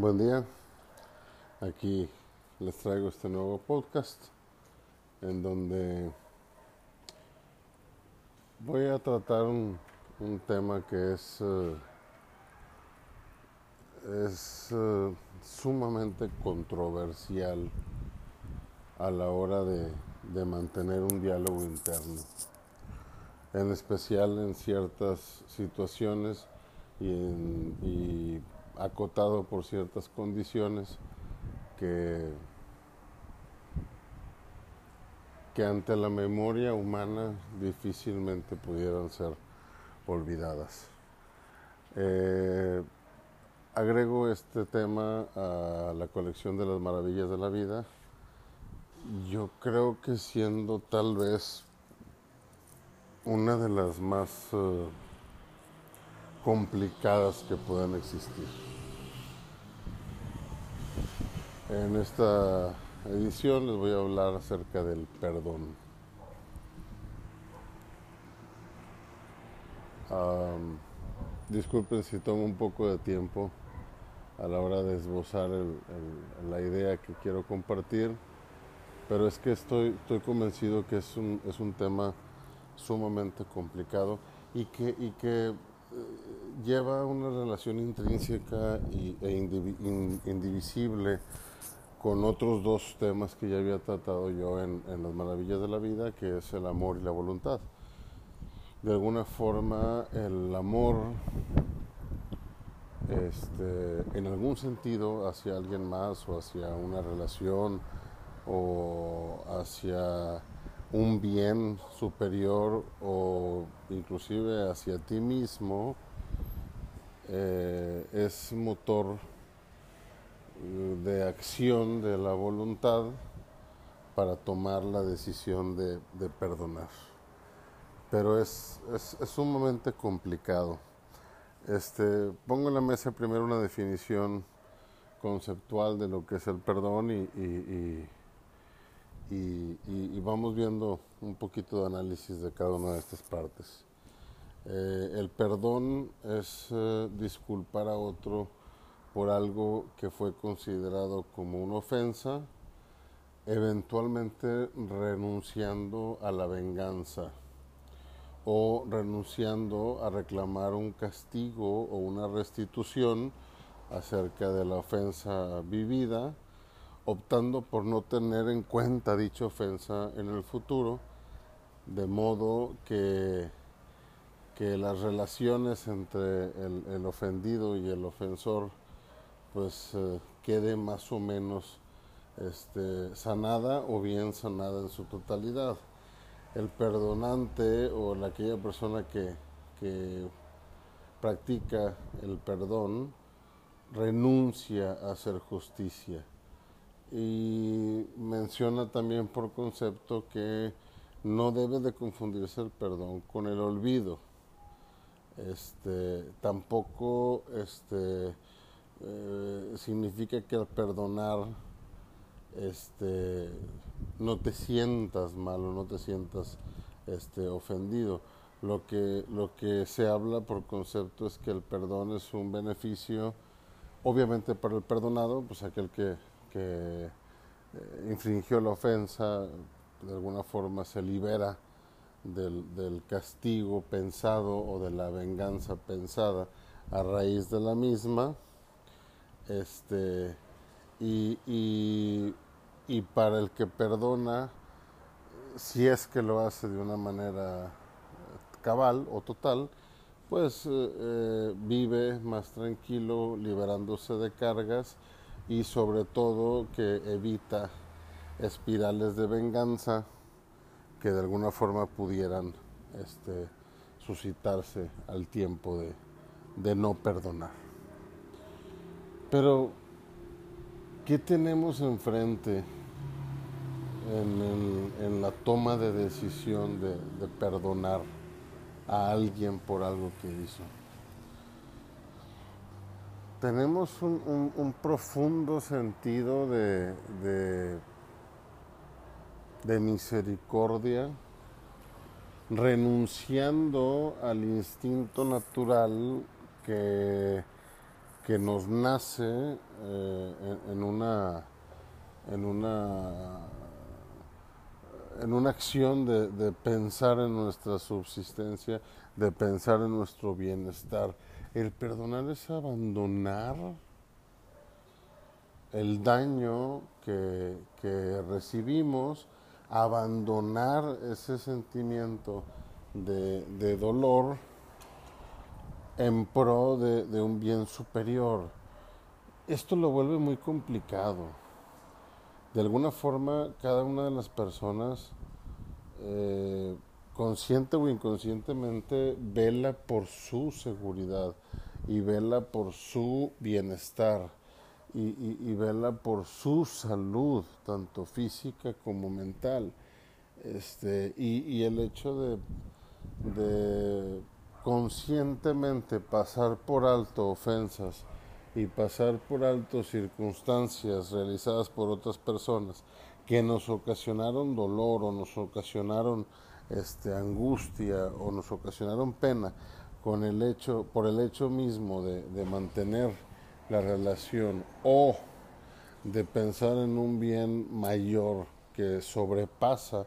Buen día, aquí les traigo este nuevo podcast en donde voy a tratar un, tema que es, es uh, sumamente controversial a la hora de, de mantener un diálogo interno, en especial en ciertas situaciones y, en, y acotado por ciertas condiciones que, que ante la memoria humana difícilmente pudieran ser olvidadas. Eh, agrego este tema a la colección de las maravillas de la vida. Yo creo que siendo tal vez una de las más uh, complicadas que puedan existir. En esta edición les voy a hablar acerca del perdón. Um, disculpen si tomo un poco de tiempo a la hora de esbozar la idea que quiero compartir, pero es que estoy, estoy convencido que es un, es un tema sumamente complicado y que, y que lleva una relación intrínseca e indivisible con otros dos temas que ya había tratado yo en, en, las maravillas de la vida, que es el amor y la voluntad. De alguna forma, el amor, este, en algún sentido, hacia alguien más o hacia una relación o hacia un bien superior o inclusive hacia ti mismo, eh, es motor de acción de la voluntad para tomar la decisión de, perdonar. Pero es, es, sumamente complicado. Este, pongo en la mesa primero una definición conceptual de lo que es el perdón y, y vamos viendo un poquito de análisis de cada una de estas partes. Eh, el perdón es eh, disculpar a otro por algo que fue considerado como una ofensa, eventualmente renunciando a la venganza o renunciando a reclamar un castigo o una restitución acerca de la ofensa vivida, optando por no tener en cuenta dicha ofensa en el futuro, de modo que, que las relaciones entre el, ofendido y el ofensor pues eh, quede más o menos este, sanada o bien sanada en su totalidad. El perdonante o la, aquella persona que, que practica el perdón renuncia a hacer justicia y menciona también por concepto que no debe de confundirse el perdón con el olvido. Este, tampoco este, eh, significa que al perdonar este, no te sientas mal o no te sientas este, ofendido. Lo que, se habla por concepto es que el perdón es un beneficio, obviamente para el perdonado, pues aquel que, que eh, infringió la ofensa, de alguna forma se libera del, castigo pensado o de la venganza pensada a raíz de la misma este, y, y, para el que perdona, si es que lo hace de una manera cabal o total, pues eh, eh, vive más tranquilo, liberándose de cargas y sobre todo que evita espirales de venganza que de alguna forma pudieran este, suscitarse al tiempo de, de no perdonar. Pero, ¿qué tenemos enfrente en, la toma de decisión de, perdonar a alguien por algo que hizo? Tenemos un, un, un profundo sentido de, de misericordia, renunciando al instinto natural que que nos nace eh, en, una en una en una acción de, de, pensar en nuestra subsistencia, de pensar en nuestro bienestar. El perdonar es abandonar el daño que, que recibimos, abandonar ese sentimiento de, de dolor en pro de, de, un bien superior. Esto lo vuelve muy complicado. De alguna forma, cada una de las personas, eh, consciente o inconscientemente, vela por su seguridad y vela por su bienestar y, y, vela por su salud, tanto física como mental. Este, y, y el hecho de, de conscientemente pasar por alto ofensas y pasar por alto circunstancias realizadas por otras personas que nos ocasionaron dolor o nos ocasionaron este, angustia o nos ocasionaron pena con el hecho, por el hecho mismo de, de mantener la relación o de pensar en un bien mayor que sobrepasa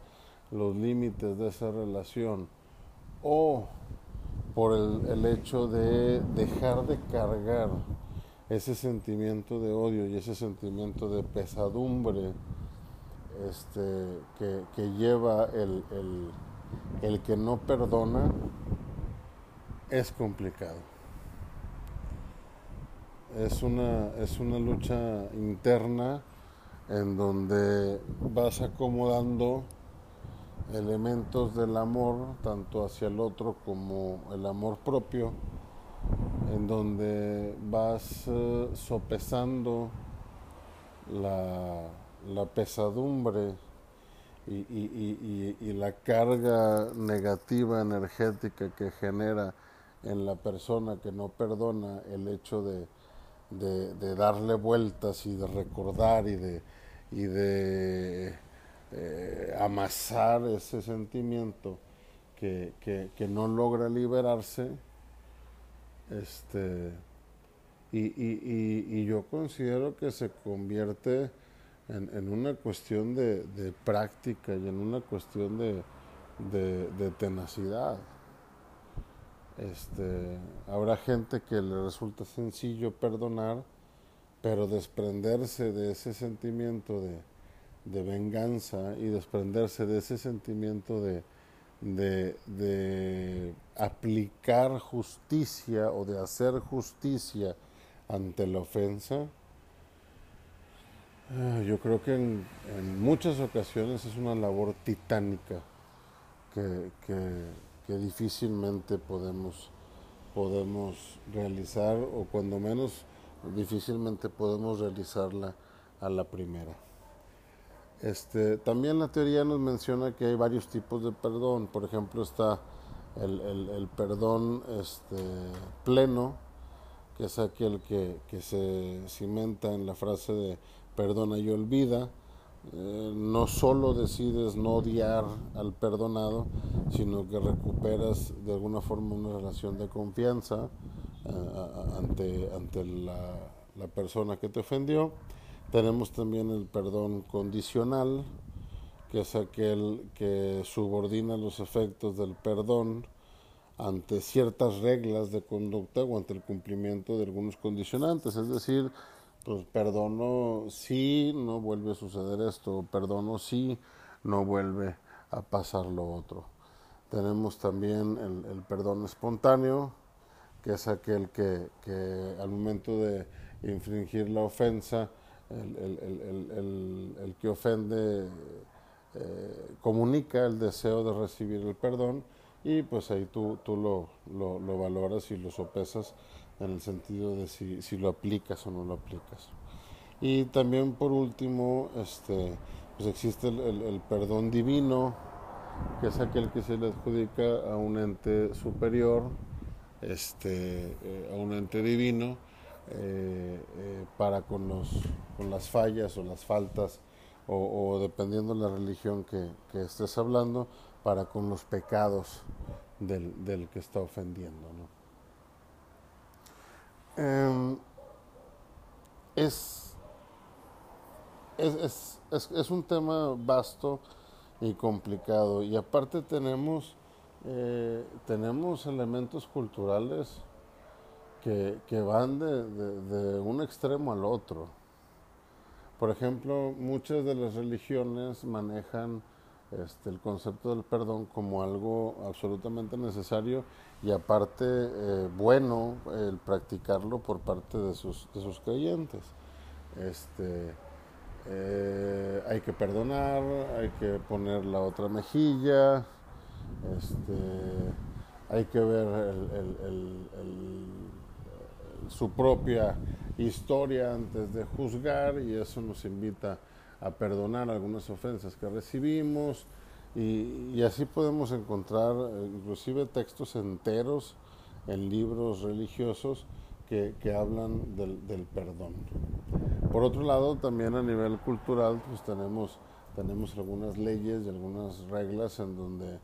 los límites de esa relación o por el, el, hecho de dejar de cargar ese sentimiento de odio y ese sentimiento de pesadumbre este, que, que lleva el, el, el que no perdona es complicado. Es una, es una lucha interna en donde vas acomodando elementos del amor, tanto hacia el otro como el amor propio, en donde vas uh, sopesando la, la pesadumbre y, y, la carga negativa energética que genera en la persona que no perdona el hecho de, de, darle vueltas y de recordar y de, y de eh, amasar ese sentimiento que, que, no logra liberarse. Este, y, y, y, yo considero que se convierte en, en una cuestión de, de, práctica y en una cuestión de, de tenacidad. Este, habrá gente que le resulta sencillo perdonar, pero desprenderse de ese sentimiento de, venganza y desprenderse de ese sentimiento de, aplicar justicia o de hacer justicia ante la ofensa, ah, yo creo que en, muchas ocasiones es una labor titánica que, que difícilmente podemos, podemos realizar o cuando menos difícilmente podemos realizarla a la primera. Este, también la teoría nos menciona que hay varios tipos de perdón. Por ejemplo, está el, el, perdón este, pleno, que es aquel que, que, se cimenta en la frase de perdona y olvida. Eh, no solo decides no odiar al perdonado, sino que recuperas de alguna forma una relación de confianza eh, ante, ante la, la persona que te ofendió. Tenemos también el perdón condicional, que es aquel que subordina los efectos del perdón ante ciertas reglas de conducta o ante el cumplimiento de algunos condicionantes. Es decir, pues perdono si no vuelve a suceder esto, perdono si no vuelve a pasar lo otro. Tenemos también el, perdón espontáneo, que es aquel que, al momento de infringir la ofensa, el, que ofende eh, comunica el deseo de recibir el perdón y pues ahí tú, tú lo, lo, valoras y lo sopesas en el sentido de si, si, lo aplicas o no lo aplicas. Y también por último, este, pues existe el, perdón divino, que es aquel que se le adjudica a un ente superior, este, eh, a un ente divino, eh, eh, para con, los, con las fallas o las faltas, o, dependiendo de la religión que, que, estés hablando, para con los pecados del, del que está ofendiendo. Eh, es, es, es, es, un tema vasto y complicado. Y aparte tenemos, eh, tenemos elementos culturales que, que van de, de, un extremo al otro. Por ejemplo, muchas de las religiones manejan este, el concepto del perdón como algo absolutamente necesario y aparte eh, bueno el practicarlo por parte de sus, creyentes. Este, eh, hay que perdonar, hay que poner la otra mejilla, este, hay que ver su propia historia antes de juzgar y eso nos invita a perdonar algunas ofensas que recibimos y, así podemos encontrar eh, inclusive textos enteros en libros religiosos que, hablan del, perdón. Por otro lado, también a nivel cultural, pues tenemos, tenemos algunas leyes y algunas reglas en donde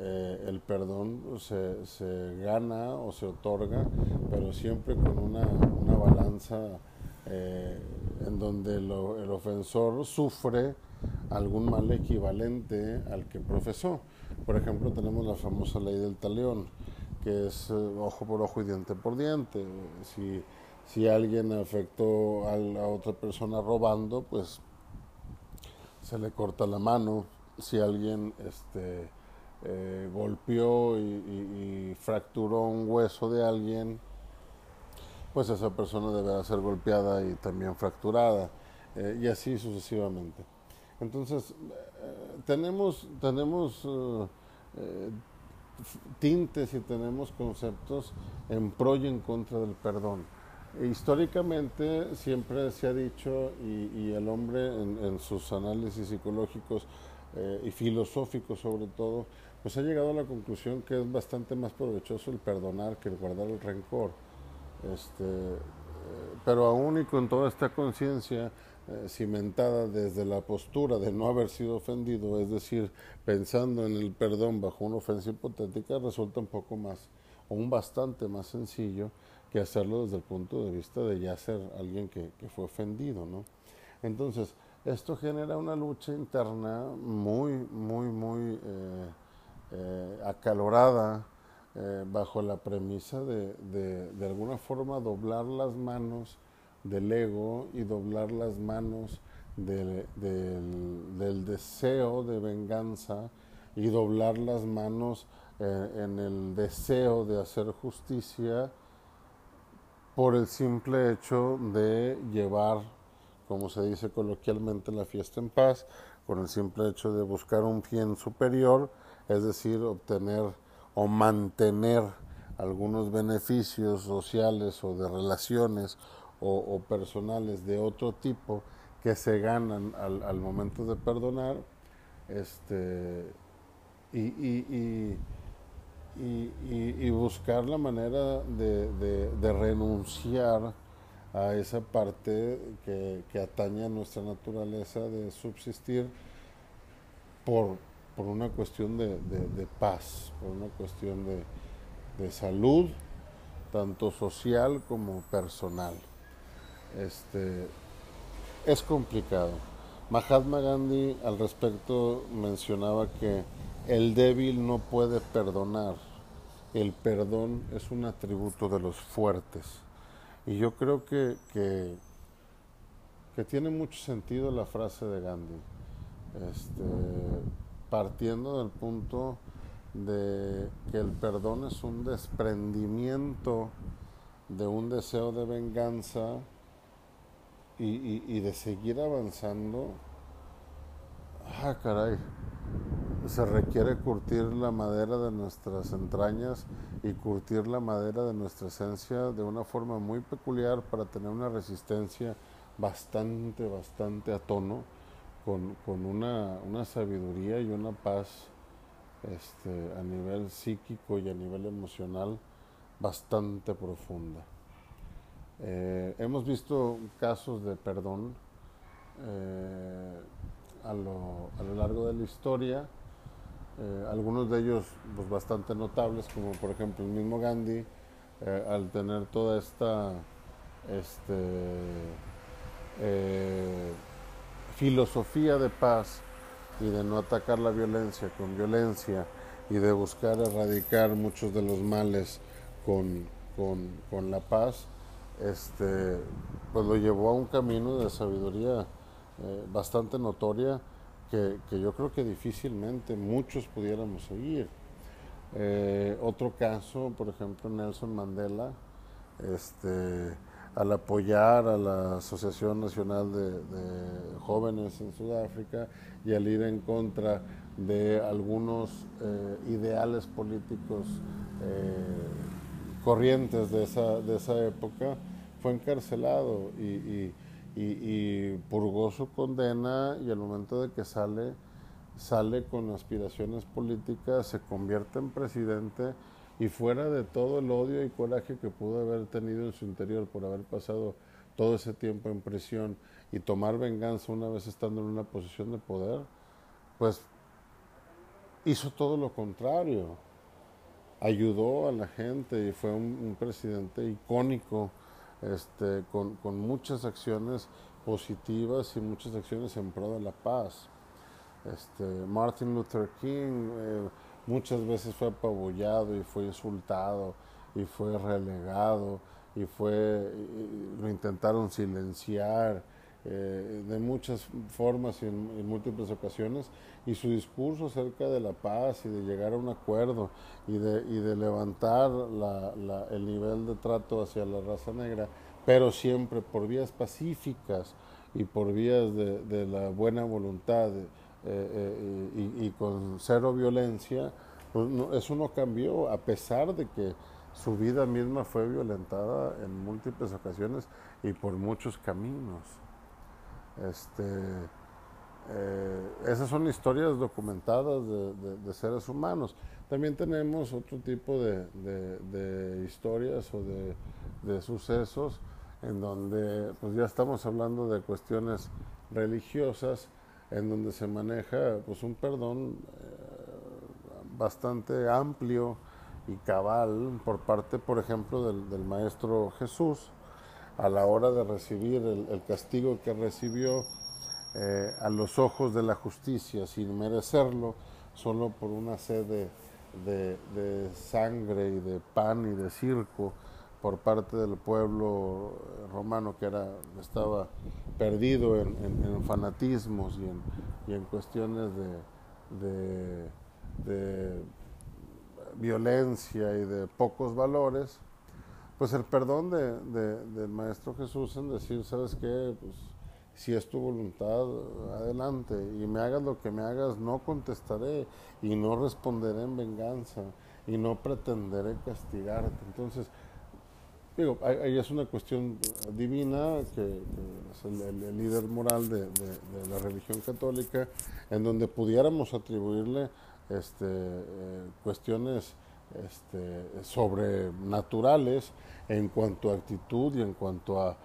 eh, el perdón se, se, gana o se otorga, pero siempre con una, una balanza eh, en donde el ofensor sufre algún mal equivalente al que profesó. Por ejemplo, tenemos la famosa ley del talión, que es eh, ojo por ojo y diente por diente. Si, si alguien afectó a otra persona robando, pues se le corta la mano. Si alguien este, eh, golpeó y, fracturó un hueso de alguien, pues esa persona debe ser golpeada y también fracturada, eh, y así sucesivamente. Entonces, eh, tenemos, tenemos eh, tintes y tenemos conceptos en pro y en contra del perdón. históricamente siempre se ha dicho, y, el hombre en, sus análisis psicológicos y filosóficos sobre todo, pues ha llegado a la conclusión que es bastante más provechoso el perdonar que el guardar el rencor. Este, eh, pero aún y con toda esta conciencia eh, cimentada desde la postura de no haber sido ofendido, es decir, pensando en el perdón bajo una ofensa hipotética, resulta un poco más, o un bastante más sencillo que hacerlo desde el punto de vista de ya ser alguien que, fue ofendido, ¿no? Entonces, esto genera una lucha interna muy, muy, muy eh, acalorada, eh, bajo la premisa de, de, alguna forma doblar las manos del ego y doblar las manos del, del, deseo de venganza y doblar las manos eh, en el deseo de hacer justicia por el simple hecho de llevar, como se dice coloquialmente, la fiesta en paz, por el simple hecho de buscar un bien superior, es decir, obtener o mantener algunos beneficios sociales o de relaciones o, personales de otro tipo que se ganan al, momento de perdonar este, y, y, buscar la manera de, renunciar a esa parte que, que atañe a nuestra naturaleza de subsistir por, por una cuestión de, paz, por una cuestión de, salud, tanto social como personal. Este, es complicado. Mahatma Gandhi al respecto mencionaba que el débil no puede perdonar, el perdón es un atributo de los fuertes. Y yo creo que, que, que tiene mucho sentido la frase de Gandhi. Este, partiendo del punto de que el perdón es un desprendimiento de un deseo de venganza y, de seguir avanzando, ah, caray, se requiere curtir la madera de nuestras entrañas y curtir la madera de nuestra esencia de una forma muy peculiar para tener una resistencia bastante, bastante a tono con, una, sabiduría y una paz este, a nivel psíquico y a nivel emocional bastante profunda. Eh, hemos visto casos de perdón eh, a, lo, largo de la historia, eh, algunos de ellos pues, bastante notables, como por ejemplo el mismo Gandhi, al tener toda esta este, filosofía de paz y de no atacar la violencia con violencia y de buscar erradicar muchos de los males con, con, la paz, este, pues lo llevó a un camino de sabiduría eh, bastante notoria que, yo creo que difícilmente muchos pudiéramos seguir. Eh, otro caso, por ejemplo, Nelson Mandela, este, al apoyar a la Asociación Nacional de, Jóvenes en Sudáfrica y al ir en contra de algunos eh, ideales políticos eh, corrientes de esa, de esa época, fue encarcelado y, purgó su condena y al momento de que sale, sale con aspiraciones políticas, se convierte en presidente y fuera de todo el odio y coraje que pudo haber tenido en su interior por haber pasado todo ese tiempo en prisión y tomar venganza una vez estando en una posición de poder, pues hizo todo lo contrario. Ayudó a la gente y fue un, presidente icónico este, con, con, muchas acciones positivas y muchas acciones en pro de la paz. Este, Martin Luther King eh, muchas veces fue apabullado y fue insultado y fue relegado y fue lo intentaron silenciar eh, de muchas formas y en, múltiples ocasiones. Y su discurso acerca de la paz y de llegar a un acuerdo y de, y de levantar el nivel de trato hacia la raza negra pero siempre por vías pacíficas y por vías de, la buena voluntad eh, eh, y, con cero violencia, pues eso no cambió, a pesar de que su vida misma fue violentada en múltiples ocasiones y por muchos caminos. Este, eh, esas son historias documentadas de, seres humanos. También tenemos otro tipo de, historias o de, sucesos en donde pues ya estamos hablando de cuestiones religiosas en donde se maneja pues un perdón eh, bastante amplio y cabal por parte, por ejemplo, del, Maestro Jesús a la hora de recibir el, castigo que recibió eh, a los ojos de la justicia sin merecerlo, solo por una sed de sangre y de pan y de circo por parte del pueblo romano que era, estaba perdido en, fanatismos y en, cuestiones de, violencia y de pocos valores, pues el perdón del Maestro Jesús en decir, ¿sabes qué? Pues si es tu voluntad, adelante, y me hagas lo que me hagas, no contestaré y no responderé en venganza y no pretenderé castigarte. Entonces, Digo, ahí es una cuestión divina, que, es el, líder moral de, la religión católica, en donde pudiéramos atribuirle este, eh, cuestiones este, sobrenaturales en cuanto a actitud y en cuanto a,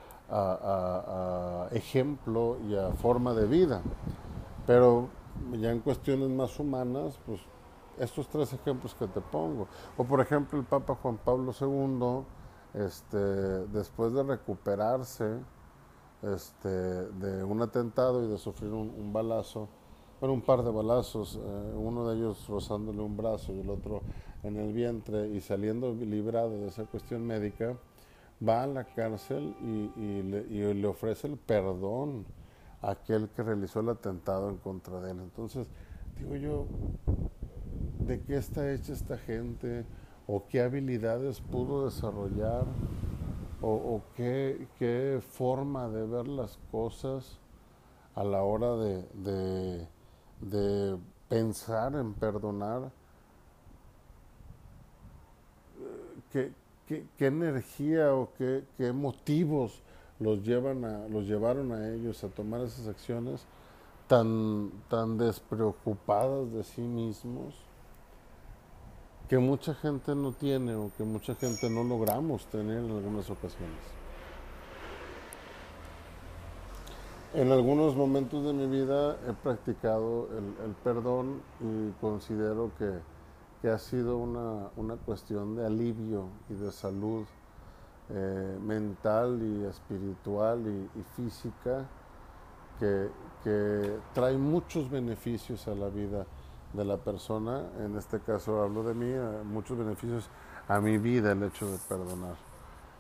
ejemplo y a forma de vida. Pero ya en cuestiones más humanas, pues estos tres ejemplos que te pongo. O por ejemplo el Papa Juan Pablo II, este, después de recuperarse este, de un atentado y de sufrir un, balazo, bueno, un par de balazos, eh, uno de ellos rozándole un brazo y el otro en el vientre y saliendo librado de esa cuestión médica, va a la cárcel y, le, ofrece el perdón a aquel que realizó el atentado en contra de él. Entonces, digo yo, ¿de qué está hecha esta gente? O qué habilidades pudo desarrollar o, qué, forma de ver las cosas a la hora de, pensar en perdonar, qué, energía o qué, motivos los, llevan a, los llevaron a ellos a tomar esas acciones tan, tan despreocupadas de sí mismos que mucha gente no tiene o que mucha gente no logramos tener en algunas ocasiones. En algunos momentos de mi vida he practicado el, perdón y considero que, ha sido una, cuestión de alivio y de salud eh, mental y espiritual y, física que, que, trae muchos beneficios a la vida de la persona. En este caso hablo de mí, eh, muchos beneficios a mi vida el hecho de perdonar.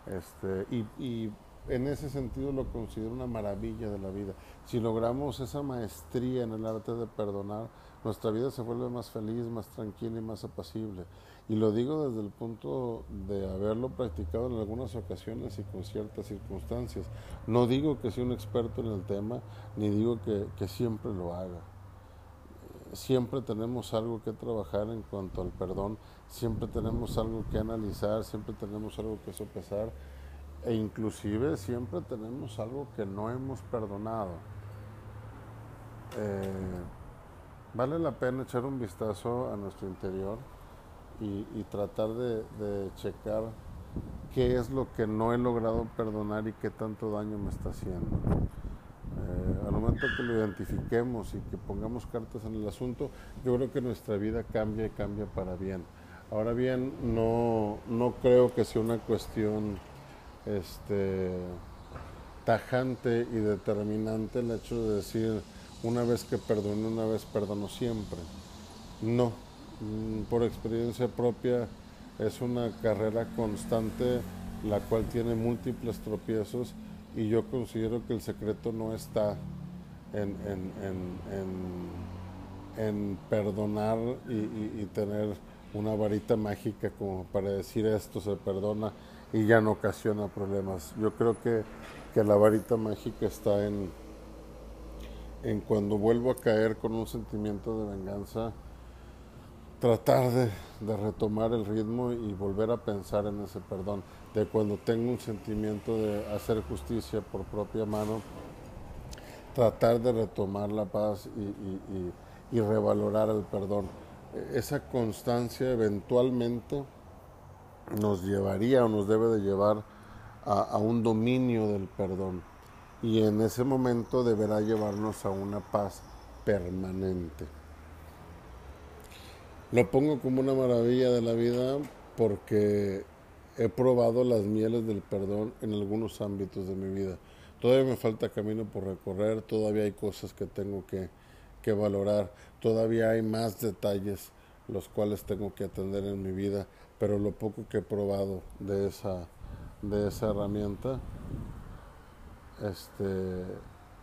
Este, y, y en ese sentido lo considero una maravilla de la vida. Si logramos esa maestría en el arte de perdonar, nuestra vida se vuelve más feliz, más tranquila y más apacible. Y lo digo desde el punto de haberlo practicado en algunas ocasiones y con ciertas circunstancias. No digo que sea un experto en el tema, ni digo que, que siempre lo haga. Siempre tenemos algo que trabajar en cuanto al perdón, siempre tenemos algo que analizar, siempre tenemos algo que sopesar e inclusive siempre tenemos algo que no hemos perdonado. Eh, vale la pena echar un vistazo a nuestro interior y, tratar de, checar qué es lo que no he logrado perdonar y qué tanto daño me está haciendo. Eh, al que lo identifiquemos y que pongamos cartas en el asunto, yo creo que nuestra vida cambia y cambia para bien. Ahora bien, no, no creo que sea una cuestión este, tajante y determinante el hecho de decir una vez que perdono, una vez perdono siempre. No, mm, por experiencia propia es una carrera constante la cual tiene múltiples tropiezos y yo considero que el secreto no está en, en, perdonar y tener una varita mágica como para decir esto se perdona y ya no ocasiona problemas. Yo creo que, la varita mágica está en, en cuando vuelvo a caer con un sentimiento de venganza, tratar de, de, retomar el ritmo y volver a pensar en ese perdón. De cuando tengo un sentimiento de hacer justicia por propia mano, tratar de retomar la paz y, y revalorar el perdón. Esa constancia eventualmente nos llevaría o nos debe de llevar a, un dominio del perdón. Y en ese momento deberá llevarnos a una paz permanente. Lo pongo como una maravilla de la vida porque he probado las mieles del perdón en algunos ámbitos de mi vida. Todavía me falta camino por recorrer, todavía hay cosas que tengo que, que valorar, todavía hay más detalles los cuales tengo que atender en mi vida pero lo poco que he probado de esa, de esa herramienta este,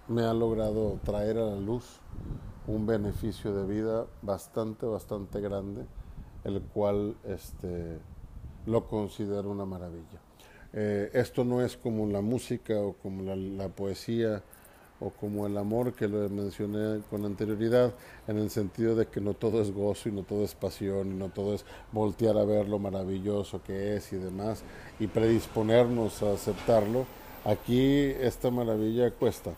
me ha logrado traer a la luz un beneficio de vida bastante, bastante grande, el cual este, lo considero una maravilla. Eh, esto no es como la música o como la poesía o como el amor que lo mencioné con anterioridad, en el sentido de que no todo es gozo y no todo es pasión y no todo es voltear a ver lo maravilloso que es y demás y predisponernos a aceptarlo. Aquí esta maravilla cuesta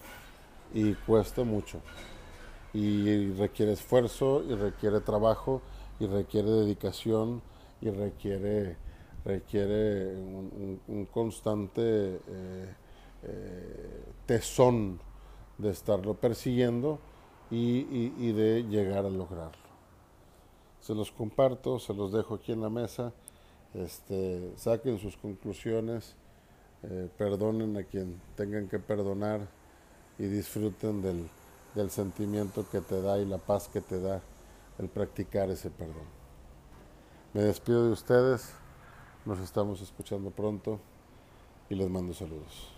y cuesta mucho y requiere esfuerzo y requiere trabajo y requiere dedicación y requiere, requiere un, constante eh, eh, tesón de estarlo persiguiendo y, de llegar a lograrlo. Se los comparto, se los dejo aquí en la mesa, este, saquen sus conclusiones, eh, perdonen a quien tengan que perdonar y disfruten del, del sentimiento que te da y la paz que te da el practicar ese perdón. Me despido de ustedes, nos estamos escuchando pronto y les mando saludos.